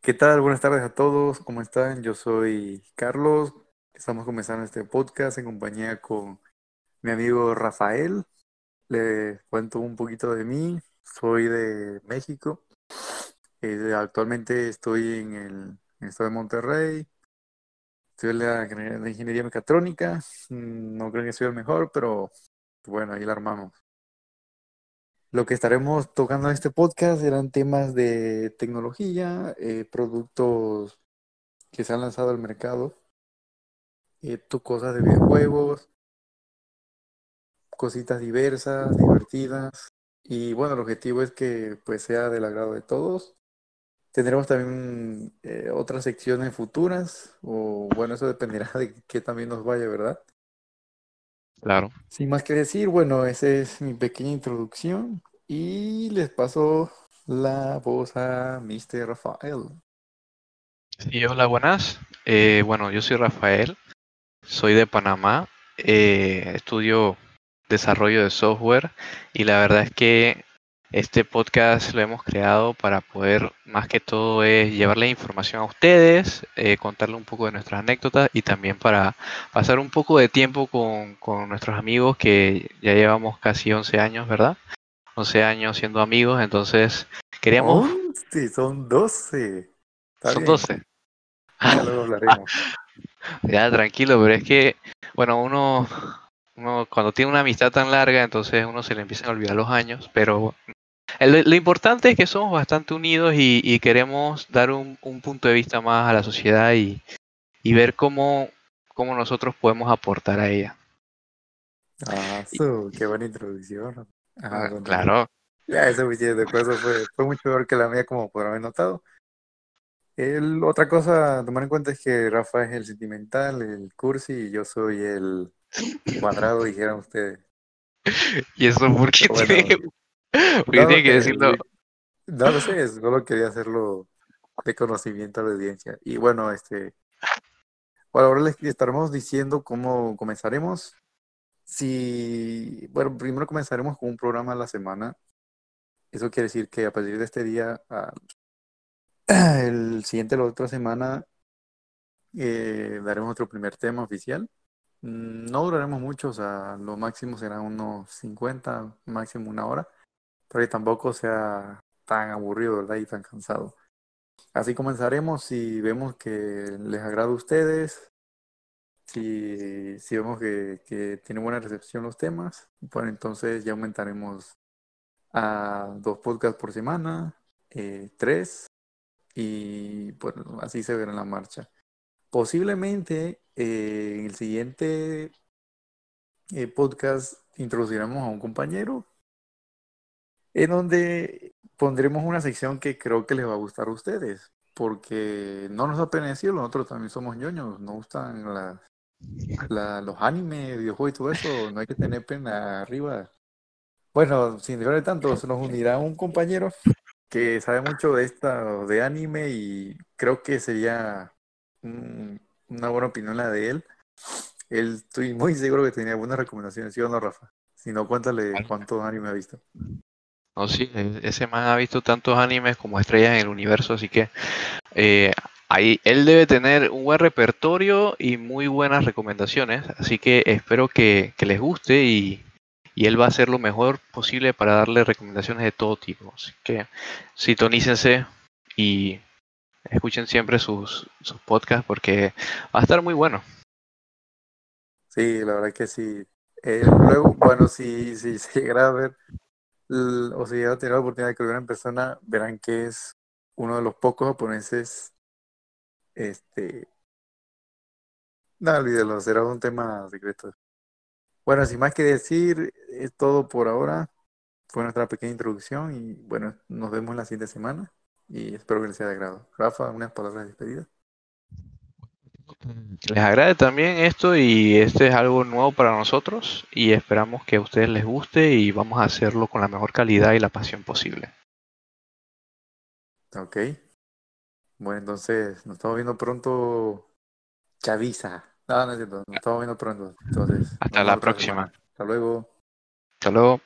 ¿Qué tal? Buenas tardes a todos. ¿Cómo están? Yo soy Carlos. Estamos comenzando este podcast en compañía con mi amigo Rafael. Le cuento un poquito de mí. Soy de México. Eh, actualmente estoy en el, estado de Monterrey. Estoy en la ingeniería mecatrónica. Mm, No creo que soy el mejor, pero bueno, ahí la armamos. Lo que estaremos tocando en este podcast serán temas de tecnología, eh, productos que se han lanzado al mercado, eh, cosas de videojuegos, cositas diversas, divertidas. Y bueno, el objetivo es que pues sea del agrado de todos. Tendremos también eh, otras secciones futuras, o bueno, eso dependerá de que también nos vaya, ¿verdad? Claro. Sin más que decir, bueno, esa es mi pequeña introducción y les paso la voz a Mr. Rafael. Sí, hola, buenas. Eh, bueno, yo soy Rafael, soy de Panamá, eh, estudio desarrollo de software y la verdad es que este podcast lo hemos creado para poder, más que todo, es llevarle información a ustedes, eh, contarle un poco de nuestras anécdotas y también para pasar un poco de tiempo con, con nuestros amigos que ya llevamos casi 11 años, ¿verdad? 11 años siendo amigos, entonces queríamos... Oh, sí, son 12. Está Son bien, 12. ya luego hablaremos. Ya, tranquilo, pero es que, bueno, uno, uno cuando tiene una amistad tan larga, entonces uno se le empiezan a olvidar los años, pero el- lo importante es que somos bastante unidos y, y queremos dar un, un punto de vista más a la sociedad y, y ver cómo, cómo nosotros podemos aportar a ella. Ah, su, qué buena introducción. Ah, continúa. claro, Ya, ese después eso fue, fue mucho peor que la mía, como podrán haber notado. El, otra cosa a tomar en cuenta es que Rafa es el sentimental, el cursi, y yo soy el cuadrado, dijeran ustedes. y eso porque bueno, tiene, porque no, tiene que que- decirlo. no lo sé, solo quería hacerlo de conocimiento a la audiencia. Y bueno, este, bueno, ahora les estaremos diciendo cómo comenzaremos. Si, bueno, primero comenzaremos con un programa a la semana. Eso quiere decir que a partir de este día, ah, el siguiente, la otra semana, eh, daremos nuestro primer tema oficial. Mm, No duraremos mucho, o sea, lo máximo será unos 50, máximo una hora, pero tampoco sea tan aburrido, ¿verdad? Y tan cansado. Así comenzaremos si vemos que les agrada a ustedes, si, si vemos que, que tienen buena recepción los temas, bueno, entonces ya aumentaremos a dos podcasts por semana, eh, tres, y bueno, así se verá en la marcha. Posiblemente eh, en el siguiente eh, podcast introduciremos a un compañero en donde pondremos una sección que creo que les va a gustar a ustedes, porque no nos da pena decirlo, nosotros también somos ñoños, nos gustan la- la- los animes, videojuegos y todo eso, no hay que tener pena arriba. Bueno, sin dejar de tanto, se nos unirá un compañero que sabe mucho de esta, de anime y creo que sería un- una buena opinión la de él. Él estoy muy seguro que tenía buenas recomendaciones, ¿sí o no, Rafa? Si no, cuéntale cuántos animes ha visto. No, sí, e- ese man ha visto tantos animes como estrellas en el universo, así que eh, ahí él debe tener un buen repertorio y muy buenas recomendaciones, así que espero que, les guste y, y él va a hacer lo mejor posible para darle recomendaciones de todo tipo. Así que sintonícense y escuchen siempre sus, sus podcasts porque va a estar muy bueno. Sí, la verdad que sí. Eh, bueno, si, si se llegara a ver o si llegara a tener la oportunidad de que lo en persona, verán que es uno de los pocos japoneses, este, no, olvídalo, será un tema secreto. Bueno, sin más que decir, es todo por ahora. Fue nuestra pequeña introducción y bueno, nos vemos la siguiente semana y espero que les sea de agrado. Rafa, unas palabras de despedida. Que les agrade también esto y este es algo nuevo para nosotros y esperamos que a ustedes les guste y vamos a hacerlo con la mejor calidad y la pasión posible. Ok. Bueno, entonces nos estamos viendo pronto. Chaviza. No, no es cierto, nos estamos viendo pronto. Entonces, Hasta la próxima. Hasta luego. Hasta luego.